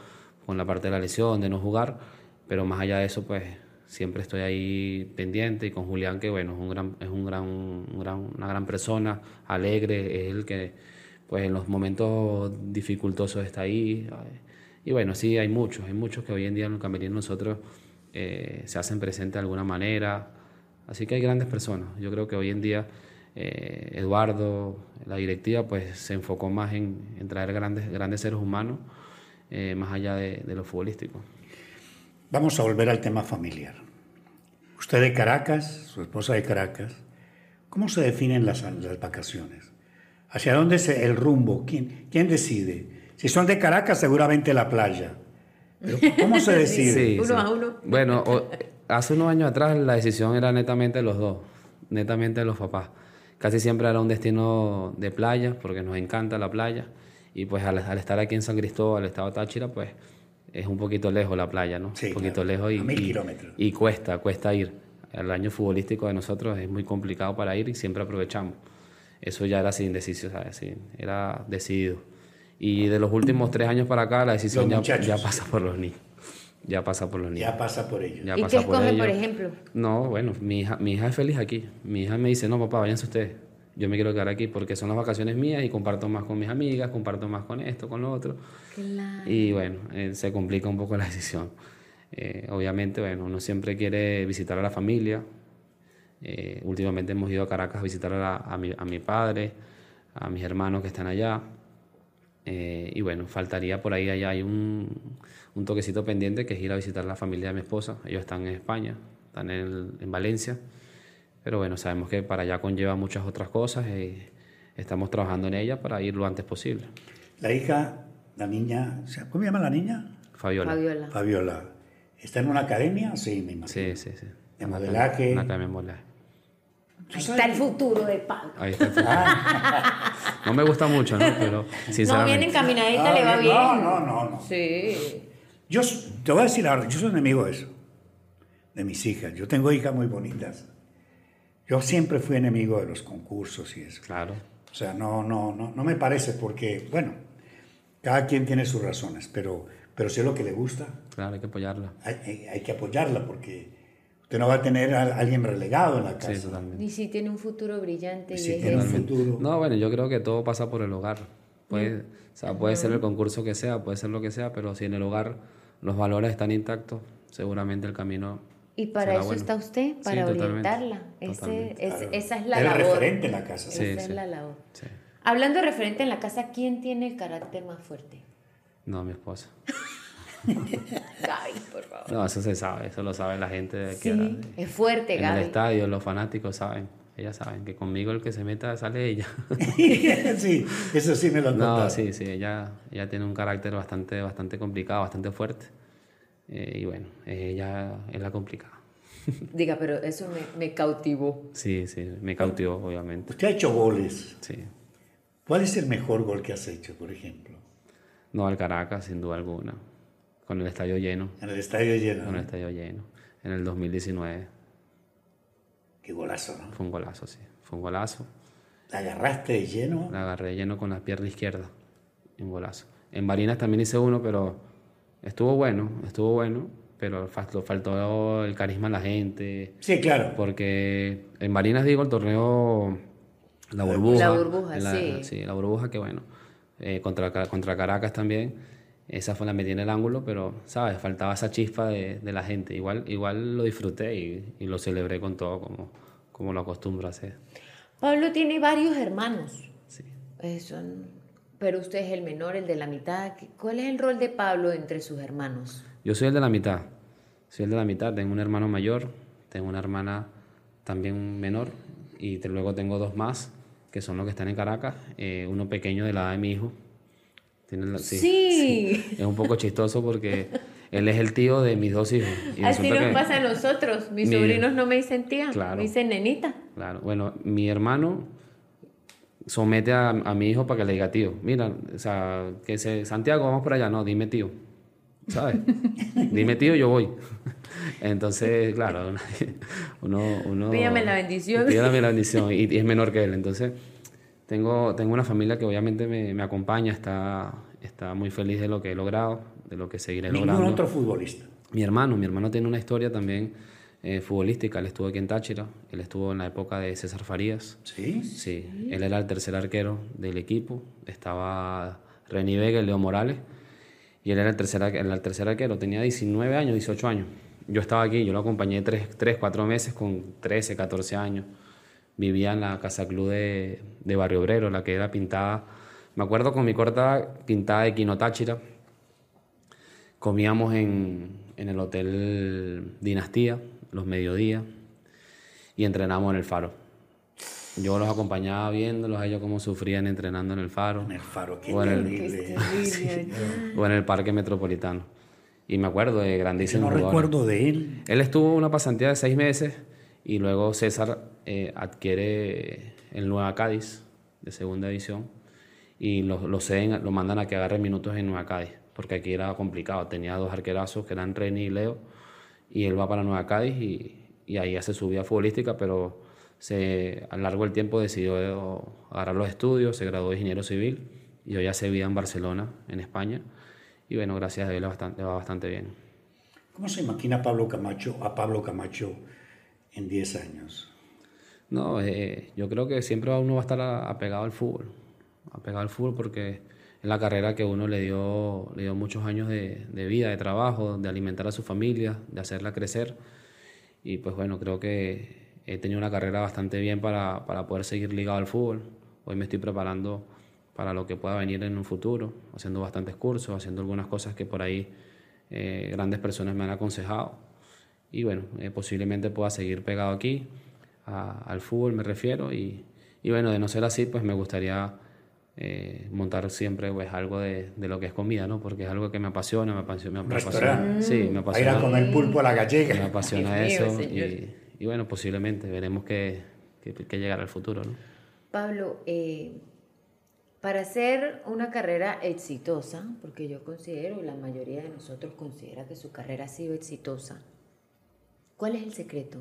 con la parte de la lesión, de no jugar, pero más allá de eso, pues siempre estoy ahí pendiente y con Julián, que bueno, es, un gran, es un gran, un gran, una gran persona, alegre, es el que pues en los momentos dificultosos está ahí. Y bueno, sí, hay muchos, hay muchos que hoy en día en el camerino nosotros eh, se hacen presentes de alguna manera. Así que hay grandes personas. Yo creo que hoy en día eh, Eduardo, la directiva, pues se enfocó más en, traer grandes, grandes seres humanos eh, más allá de, de, lo futbolístico. Vamos a volver al tema familiar. Usted de Caracas, su esposa de Caracas, ¿cómo se definen las, las vacaciones? ¿Hacia dónde es el rumbo? ¿Quién, quién decide? Si son de Caracas, seguramente la playa. ¿Cómo se decide? uno a uno. Bueno, hace unos años atrás la decisión era netamente de los dos, netamente de los papás. Casi siempre era un destino de playa, porque nos encanta la playa. Y pues al, estar aquí en San Cristóbal, el estado de Táchira, pues es un poquito lejos la playa, ¿no? Sí, un poquito lejos y, mil kilómetros. y cuesta, cuesta ir. El año futbolístico de nosotros es muy complicado para ir y siempre aprovechamos eso ya era sin decisión, ¿sabes? era decidido. Y de los últimos tres años para acá, la decisión ya, ya, pasa por los niños. Ya pasa por los niños. Ya pasa por ellos. ¿Y qué escoge, por, ejemplo? No, bueno, mi hija, mi hija es feliz aquí. Mi hija me dice, no, papá, váyanse ustedes. Yo me quiero quedar aquí porque son las vacaciones mías y comparto más con mis amigas, comparto más con esto, con lo otro. Claro. Y bueno, eh, se complica un poco la decisión. Eh, obviamente, bueno, uno siempre quiere visitar a la familia, eh, últimamente hemos ido a Caracas a visitar a, mi, a, mi, padre, a mis hermanos que están allá. Eh, y bueno, faltaría por ahí, allá hay un, un, toquecito pendiente que es ir a visitar a la familia de mi esposa. Ellos están en España, están en, en Valencia. Pero bueno, sabemos que para allá conlleva muchas otras cosas y estamos trabajando en ella para ir lo antes posible. La hija, la niña, ¿cómo se llama la niña? Fabiola. Fabiola. Fabiola. ¿Está en una academia? Sí, me imagino. Sí, sí, sí. De modelaje. Una academia de modelaje. Ahí está el futuro de Pablo. Ahí está el futuro. No me gusta mucho, ¿no? Pero No, sinceramente. bien encaminadita Ah, le va no, bien. no, no, no. Sí. Yo te voy a decir la verdad, yo soy enemigo de eso, de mis hijas. Yo tengo hijas muy bonitas. Yo siempre fui enemigo de los concursos y eso. Claro. O sea, no, no, no, no me parece porque, bueno, cada quien tiene sus razones, pero, pero si es lo que le gusta, Claro, hay que apoyarla. hay, hay- hay que apoyarla porque usted no va a tener a alguien relegado en la casa. Sí, totalmente. Y si tiene un futuro brillante y Sí, es tiene un futuro. No, bueno, yo creo que todo pasa por el hogar. Puede, o sea, puede ser el concurso que sea, puede ser lo que sea, pero si en el hogar los valores están intactos, seguramente el camino. Y para será eso bueno. está usted, Sí, para totalmente, orientarla. Ese- totalmente. es- Claro. esa es la el labor. referente en la casa. Sí. esa es la labor. Sí. Hablando de referente en la casa, ¿quién tiene el carácter más fuerte? No, mi esposa. Gaby, por favor. No, eso se sabe, eso lo sabe la gente de que Sí, es fuerte, en el estadio, los fanáticos saben, ellas saben que conmigo el que se meta sale ella. sí, eso sí me lo han No, contado. sí, sí, ella, ella tiene un carácter bastante, bastante complicado, bastante fuerte. Eh, y bueno, ella es la complicada. Diga, pero eso me, me cautivó. Sí, sí, me cautivó, obviamente. Usted ha hecho goles. Sí. ¿Cuál es el mejor gol que has hecho, por ejemplo? No al Caracas, sin duda alguna. Con el estadio lleno, En el estadio lleno. con el estadio lleno. En el 2019 Qué golazo, ¿no? fue un golazo, sí. Fue un golazo. La agarraste de lleno. La agarré lleno con la pierna izquierda. Un golazo. En Barinas también hice uno, pero estuvo bueno, estuvo bueno. Pero faltó, faltó el carisma en la gente. Sí, claro. Porque en Barinas digo el torneo, la burbuja. La burbuja, la- sí. Sí, la burbuja, que bueno. eh, contra, contra Caracas también. Esa fue la metí en el ángulo, pero, ¿sabes? Faltaba esa chispa de, de la gente. Igual, igual lo disfruté y, y lo celebré con todo, como, como lo acostumbro a hacer. Pablo tiene varios hermanos. Sí. Eh, son- pero usted es el menor, el de la mitad. ¿Cuál es el rol de Pablo entre sus hermanos? Yo soy el de la mitad. Soy el de la mitad. Tengo un hermano mayor, tengo una hermana también menor y te- luego tengo dos más que son los que están en Caracas. eh, uno pequeño de la edad de mi hijo. La- sí, Sí. Es un poco chistoso porque él es el tío de mis dos hijos. Y Así nos pasa a nosotros. Mis Mi- sobrinos no me dicen tía, Claro. me dicen nenita. Claro, bueno, mi hermano somete a, a mi hijo para que le diga tío. Mira, o sea, que se, Santiago, vamos por allá. No, dime tío. ¿Sabes? dime tío, yo voy. Entonces, claro, uno... uno Pídame la bendición. Pídame la bendición. Y, y es menor que él. Entonces, tengo, tengo una familia que obviamente me, me acompaña, está, está muy feliz de lo que he logrado, de lo que seguiré Ningún logrando. otro futbolista. Mi hermano, mi hermano tiene una historia también eh, futbolística. Él estuvo aquí en Táchira, él estuvo en la época de César Farías. ¿Sí? Sí, él era el tercer arquero del equipo. Estaba Reni Vega y Leo Morales. Y él era el tercer, el tercer arquero. Tenía 19 años, 18 años. Yo estaba aquí, yo lo acompañé 3, 3 4 meses con 13, 14 años. Vivía en la casa club de, de Barrio Obrero, la que era pintada. Me acuerdo con mi corta pintada de Quino Táchira. Comíamos en, en el Hotel Dinastía los mediodías y entrenamos en el Faro. Yo los acompañaba viéndolos a ellos cómo sufrían entrenando en el Faro En el faro, qué o en el, terrible. o en el Parque Metropolitano. Y me acuerdo de Yo grandísimos no jugadores. recuerdo de él. Él estuvo una pasantía de seis meses y luego César eh, adquiere el Nueva Cádiz de segunda división y lo, lo, mandan a que agarre minutos en Nueva Cádiz, porque aquí era complicado. Tenía dos arquerazos que eran Reni y Leo y él va para Nueva Cádiz y, y ahí hace su vida futbolística, pero se, a lo largo del tiempo decidió agarrar los estudios, se graduó de ingeniero civil y hoy hace vida en Barcelona, en España. Y bueno, gracias a Dios le va bastante bien. ¿Cómo se imagina Pablo Camacho a Pablo Camacho en 10 años? No, eh, yo creo que siempre uno va a estar apegado al fútbol, apegado al fútbol porque es la carrera que uno le dio, le dio muchos años de, de vida, de trabajo, de alimentar a su familia, de hacerla crecer. Y pues bueno, creo que he tenido una carrera bastante bien para, para poder seguir ligado al fútbol. Hoy me estoy preparando para lo que pueda venir en un futuro, haciendo bastantes cursos, haciendo algunas cosas que por ahí eh, grandes personas me han aconsejado. Y bueno, eh, posiblemente pueda seguir pegado aquí, a- al fútbol me refiero. Y, y bueno, de no ser así, pues me gustaría eh, montar siempre pues, algo de, de lo que es comida, ¿no? Porque es algo que me apasiona, me apasiona. Me apasiona sí, me A ir a apasiona. comer pulpo a la Me gallega. apasiona Dios mío, eso y, y bueno, posiblemente veremos que, que, que llegará el futuro, ¿no? Pablo, eh, Para hacer una carrera exitosa, porque yo considero, la mayoría de nosotros considera que su carrera ha sido exitosa, ¿cuál es el secreto?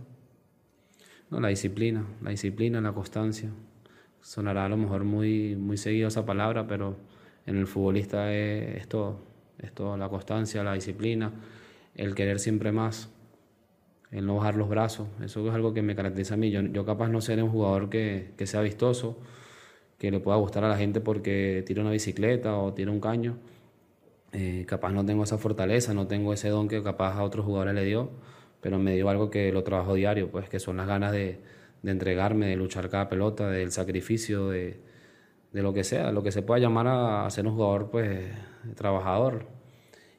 No, la disciplina, la disciplina, la constancia. Sonará a lo mejor muy, muy seguido esa palabra, pero en el futbolista es, todo. Es todo, la constancia, la disciplina, el querer siempre más, el no bajar los brazos. Eso es algo que me caracteriza a mí. Yo, yo capaz no ser un jugador que, que sea vistoso, que le pueda gustar a la gente porque tira una bicicleta o tira un caño. Eh, capaz no tengo esa fortaleza, no tengo ese don que capaz a otros jugadores le dio, pero me dio algo que lo trabajo diario, pues que son las ganas de, de entregarme, de luchar cada pelota, del sacrificio, de, de, lo que sea, lo que se pueda llamar a, ser un jugador pues trabajador.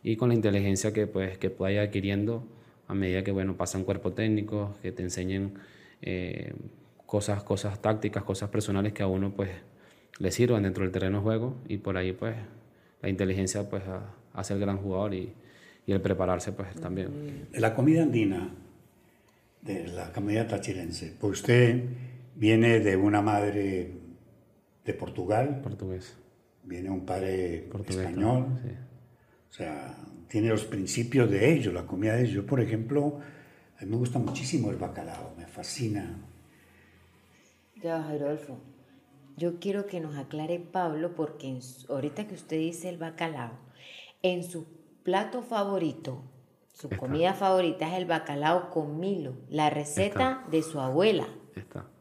Y con la inteligencia que pues que pueda ir adquiriendo a medida que bueno pasan cuerpo técnico, que te enseñen eh, cosas, cosas tácticas, cosas personales que a uno pues le sirvan dentro del terreno de juego y por ahí pues la inteligencia pues hace el gran jugador y, y el prepararse pues también. La comida andina, de la comida tachirense, pues usted viene de una madre de Portugal. Portugués. Viene un padre español. O sea, tiene los principios de ellos, la comida de ellos. por ejemplo, a mí me gusta muchísimo el bacalao, me fascina. Ya, Rodolfo, yo quiero que nos aclare Pablo, porque ahorita que usted dice el bacalao, en su plato favorito, su comida favorita es el bacalao con milo, la receta de su abuela,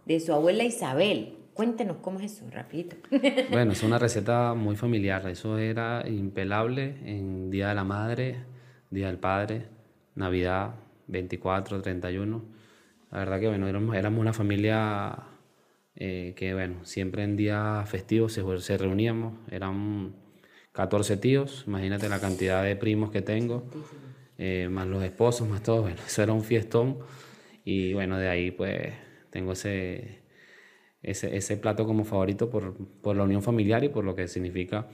de su abuela Isabel. Cuéntenos cómo es eso, rapidito. Bueno, es una receta muy familiar. Eso era impelable en Día de la Madre, Día del Padre, Navidad, 24, 31. La verdad que, bueno, éramos una familia eh, que bueno, siempre en días festivos se, reuníamos, eran 14 tíos, imagínate la cantidad de primos que tengo, eh, más los esposos, más todo, bueno, eso era un fiestón y bueno, de ahí pues tengo ese, ese, plato como favorito por, por, la unión familiar y por lo que significa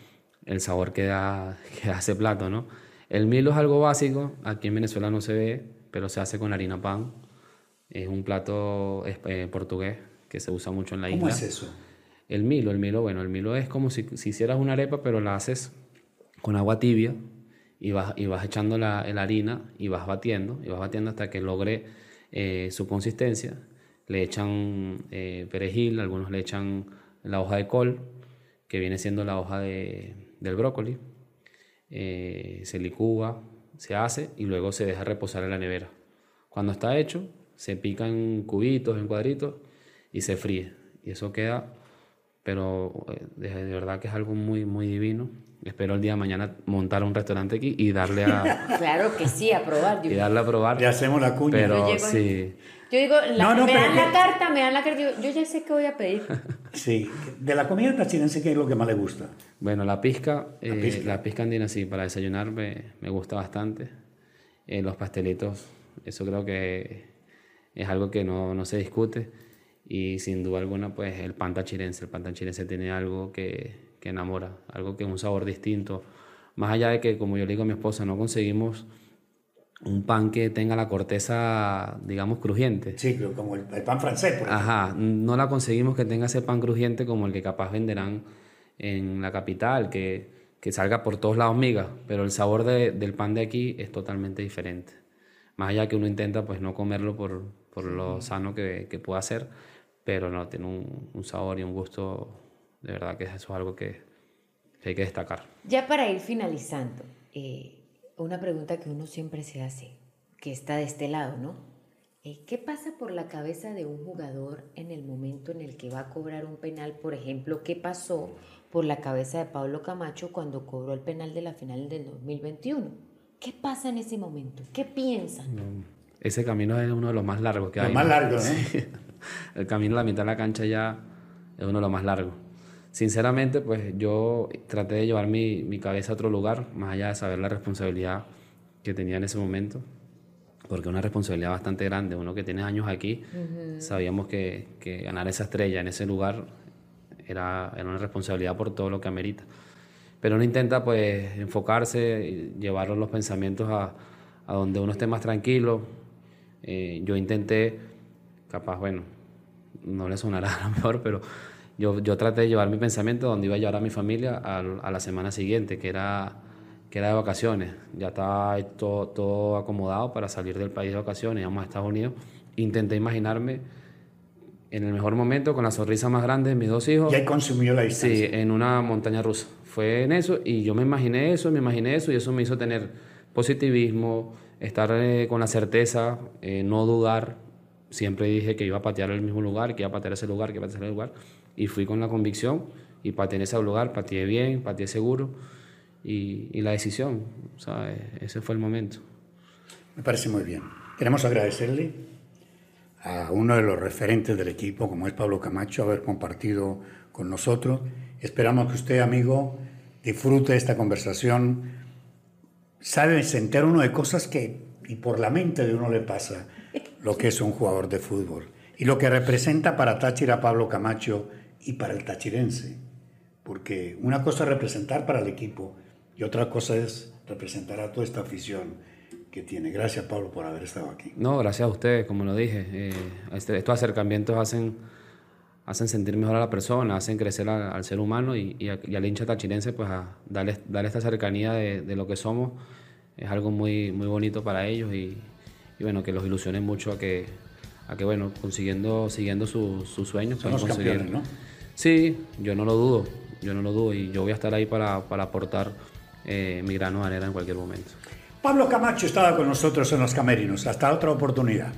el sabor que da, que ese plato, ¿no? El milo es algo básico, aquí en Venezuela no se ve, pero se hace con harina pan, es un plato eh, portugués que se usa mucho en la isla. ¿Cómo es eso? El milo, el milo, bueno, el milo es como si, si hicieras una arepa, pero la haces con agua tibia y vas, y vas echando la, harina y vas batiendo, y vas batiendo hasta que logre eh, su consistencia. Le echan eh, perejil, algunos le echan la hoja de col, que viene siendo la hoja de, del brócoli. Eh, se licúa, se hace y luego se deja reposar en la nevera. Cuando está hecho, se pica en cubitos, en cuadritos y se fríe. Y eso queda, pero eh, de, verdad que es algo muy, muy divino. Espero el día de mañana montar un restaurante aquí y darle a... claro que sí, a probar. y darle a probar. Le hacemos la cuña. Pero sí. Yo digo, me dan la carta, me dan la carta, yo ya sé qué voy a pedir. sí, de la comida tachirense, ¿qué es lo que más le gusta? Bueno, la pizca, la, eh, pizca. andina sí, para desayunar me, me gusta bastante. Eh, los pastelitos, eso creo que es algo que no, no se discute y sin duda alguna pues el pan tachirense, el pan tachirense tiene algo que, que enamora, algo que es un sabor distinto, más allá de que como yo le digo a mi esposa, no conseguimos un pan que tenga la corteza, digamos, crujiente. Sí, como el, pan francés. Por Ajá, no la conseguimos que tenga ese pan crujiente como el que capaz venderán en la capital, que, que salga por todos lados migas, pero el sabor de, del pan de aquí es totalmente diferente. Más allá que uno intenta pues no comerlo por, por lo sano que, que pueda ser, pero no, tiene un, un, sabor y un gusto, de verdad que eso es algo que, hay que destacar. Ya para ir finalizando, eh, una pregunta que uno siempre se hace, que está de este lado, ¿no? Eh, ¿Qué pasa por la cabeza de un jugador en el momento en el que va a cobrar un penal? Por ejemplo, ¿qué pasó por la cabeza de Pablo Camacho cuando cobró el penal de la final del 2021? ¿Qué pasa en ese momento? ¿Qué piensan? Ese camino es uno de los más largos que hay. Los más largos, ¿eh? el camino a la mitad de la cancha ya es uno de los más largos. Sinceramente, pues yo traté de llevar mi, mi cabeza a otro lugar, más allá de saber la responsabilidad que tenía en ese momento, porque una responsabilidad bastante grande. Uno que tiene años aquí, sabíamos que, que, ganar esa estrella en ese lugar era, era, una responsabilidad por todo lo que amerita. Pero uno intenta pues enfocarse, llevar los pensamientos a, a donde uno esté más tranquilo. Eh, yo intenté capaz, bueno, no le sonará a lo mejor, pero yo, yo traté de llevar mi pensamiento donde iba a llevar a mi familia a, a la semana siguiente, que era, que era de vacaciones. Ya estaba todo, todo acomodado para salir del país de vacaciones, íbamos a Estados Unidos. Intenté imaginarme en el mejor momento, con la sonrisa más grande de mis dos hijos. Y ahí consumió la distancia. Sí, en una montaña rusa. Fue en eso y yo me imaginé eso, me imaginé eso y eso me hizo tener positivismo, estar eh, con la certeza, eh, no dudar. Siempre dije que iba a patear el mismo lugar, que iba a patear ese lugar, que iba a patear ese lugar. Y fui con la convicción y pateé en ese lugar, pateé bien, pateé seguro y, la decisión. Eh, ese fue el momento. Me parece muy bien. Queremos agradecerle a uno de los referentes del equipo, como es Pablo Camacho, haber compartido con nosotros. Esperamos que usted, amigo, disfrute esta conversación. Sabe, se entera uno de cosas que y por la mente de uno le pasa lo que es un jugador de fútbol y lo que representa para Táchira Pablo Camacho y para el tachirense. Porque una cosa es representar para el equipo y otra cosa es representar a toda esta afición que tiene. Gracias, Pablo, por haber estado aquí. No, gracias a ustedes, como lo dije. Eh, este, estos acercamientos hacen, hacen sentir mejor a la persona, hacen crecer al ser humano y, y, a, y, al hincha tachirense, pues a darle, darle esta cercanía de, de, lo que somos. Es algo muy, muy bonito para ellos y, y bueno, que los ilusione mucho a que, a que bueno, consiguiendo, siguiendo sus su sueños. Son los conseguir. campeones, ¿no? Sí, yo no lo dudo, yo no lo dudo y yo voy a estar ahí para, para aportar eh, mi grano de arena en cualquier momento. Pablo Camacho estaba con nosotros en los camerinos. Hasta otra oportunidad.